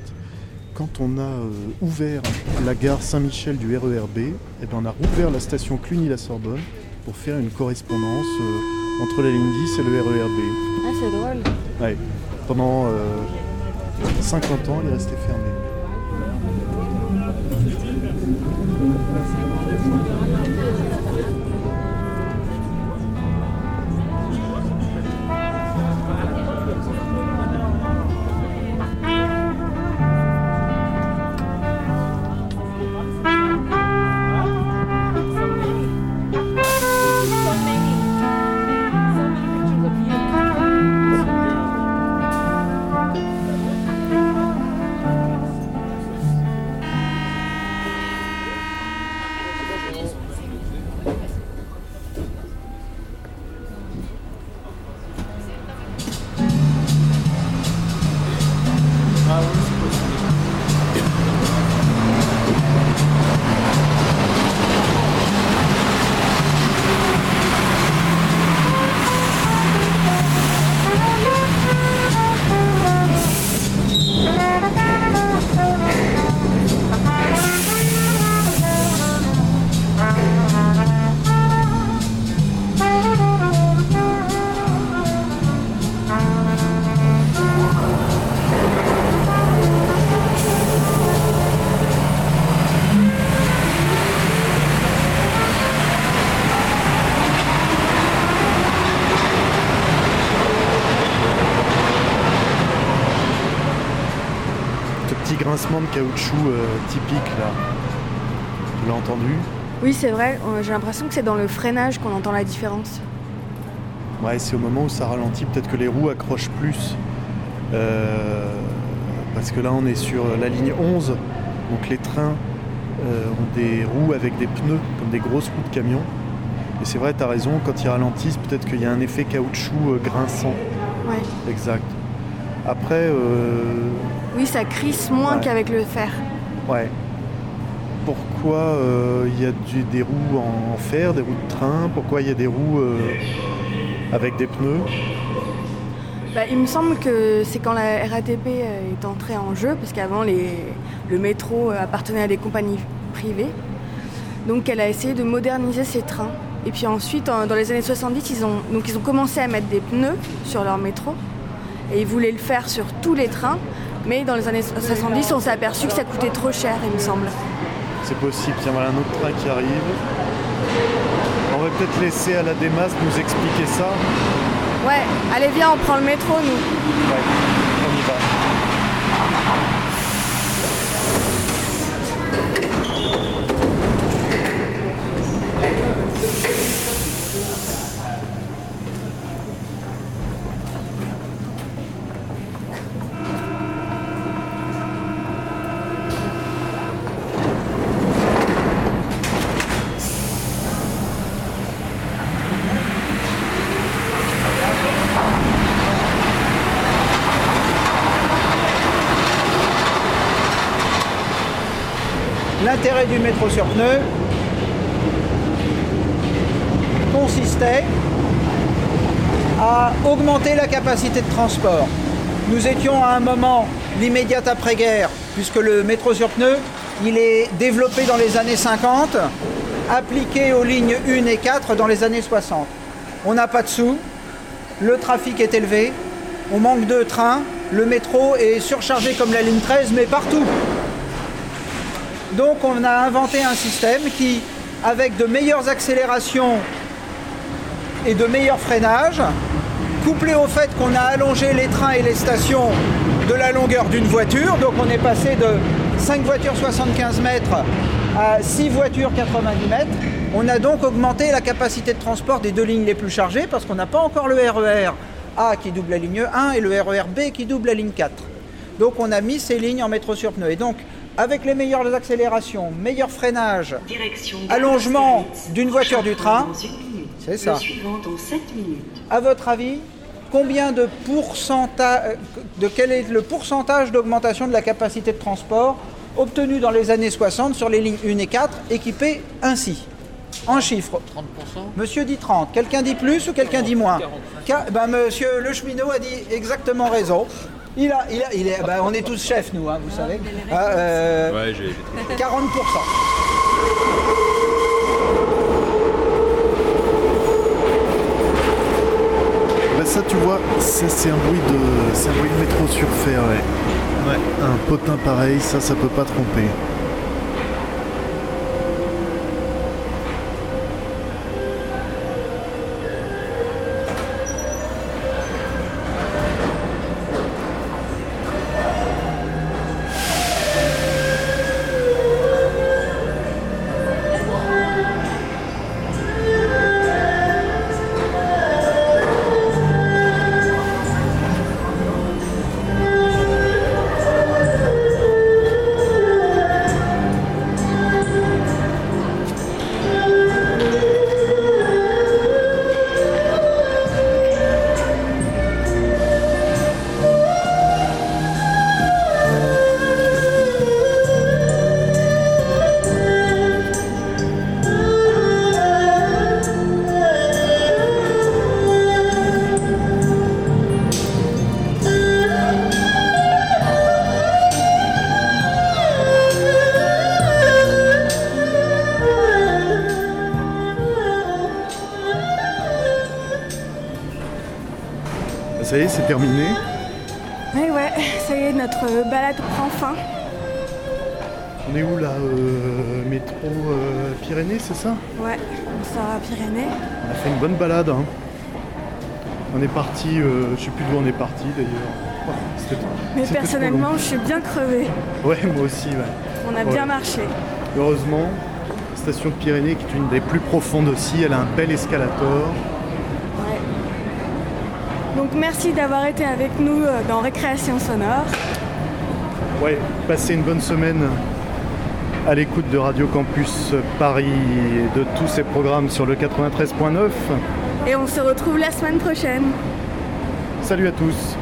Quand on a euh, ouvert la gare Saint-Michel du RERB, eh ben, on a rouvert la station Cluny-la-Sorbonne pour faire une correspondance euh, entre la ligne 10 et le RERB. Ah, c'est drôle. Ouais. Pendant euh, 50 ans, il est resté fermé. Grincement de caoutchouc euh, typique là. Tu l'as entendu? Oui, c'est vrai. euh, J'ai l'impression que c'est dans le freinage qu'on entend la différence. Ouais, c'est au moment où ça ralentit, peut-être que les roues accrochent plus. Euh, parce que là, on est sur la ligne 11, donc les trains euh, ont des roues avec des pneus, comme des grosses roues de camion. Et c'est vrai, tu as raison, quand ils ralentissent, peut-être qu'il y a un effet caoutchouc euh, grinçant. Ouais. Exact. Après, euh, Oui, ça crisse moins Ouais. qu'avec le fer. ouais, pourquoi euh, il y a du- des roues en fer, des roues de train, pourquoi il y a des roues euh, avec des pneus? Bah, il me semble que c'est quand la RATP euh, est entrée en jeu, parce qu'avant le métro euh, appartenait à des compagnies privées. Donc elle a essayé de moderniser ses trains. Et puis ensuite, en- dans les années 70, ils ont, donc ils ont commencé à mettre des pneus sur leur métro. Et ils voulaient le faire sur tous les trains. Mais dans les années 70, on s'est aperçu que ça coûtait trop cher, il me semble. C'est possible, tiens voilà un autre train qui arrive. On va peut-être laisser à la Démas nous expliquer ça. Ouais, allez viens, on prend le métro, nous. Ouais, on y va. L'intérêt du métro sur pneu consistait à augmenter la capacité de transport. Nous étions à un moment, l'immédiate après-guerre, puisque le métro sur pneu, il est développé dans les années 50, appliqué aux lignes 1 et 4 dans les années 60. On n'a pas de sous, le trafic est élevé, on manque de trains, le métro est surchargé comme la ligne 13, mais partout. Donc on a inventé un système qui, avec de meilleures accélérations et de meilleurs freinages, couplé au fait qu'on a allongé les trains et les stations de la longueur d'une voiture, donc on est passé de 5 voitures 75 mètres à 6 voitures 90 mètres, on a donc augmenté la capacité de transport des deux lignes les plus chargées parce qu'on n'a pas encore le RER A qui double la ligne 1 et le RER B qui double la ligne 4. Donc on a mis ces lignes en métro sur pneu. Donc, avec les meilleures accélérations, meilleur freinage, allongement d'une voiture du train, c'est ça. À votre avis, combien de pourcentage, de quel est le pourcentage d'augmentation de la capacité de transport obtenu dans les années 60 sur les lignes 1 et 4 équipées ainsi? En chiffres. 30%. Monsieur dit 30. Quelqu'un dit plus ou quelqu'un dit moins? Ben, Monsieur Le Cheminot a dit exactement raison. Il a, il a, il est, ben, on est tous chefs, nous, hein, vous savez. Ah, euh, Ouais, j'ai. j'ai- 40%. Bah ça tu vois, ça c'est un bruit de. c'est un bruit de métro sur fer, ouais. Ouais, un potin pareil, ça ça peut pas tromper. Balade. hein. On est parti, euh, je sais plus d'où on est parti d'ailleurs. Oh, Mais personnellement, je suis bien crevée. Ouais, moi aussi, ouais. On a Ouais. bien marché. Heureusement, station de Pyrénées qui est une des plus profondes aussi, elle a un bel escalator. Ouais. Donc merci d'avoir été avec nous euh, dans Récréation Sonore. Ouais, passez une bonne semaine à l'écoute de Radio Campus Paris et de tous ses programmes sur le 93.9. Et on se retrouve la semaine prochaine. Salut à tous.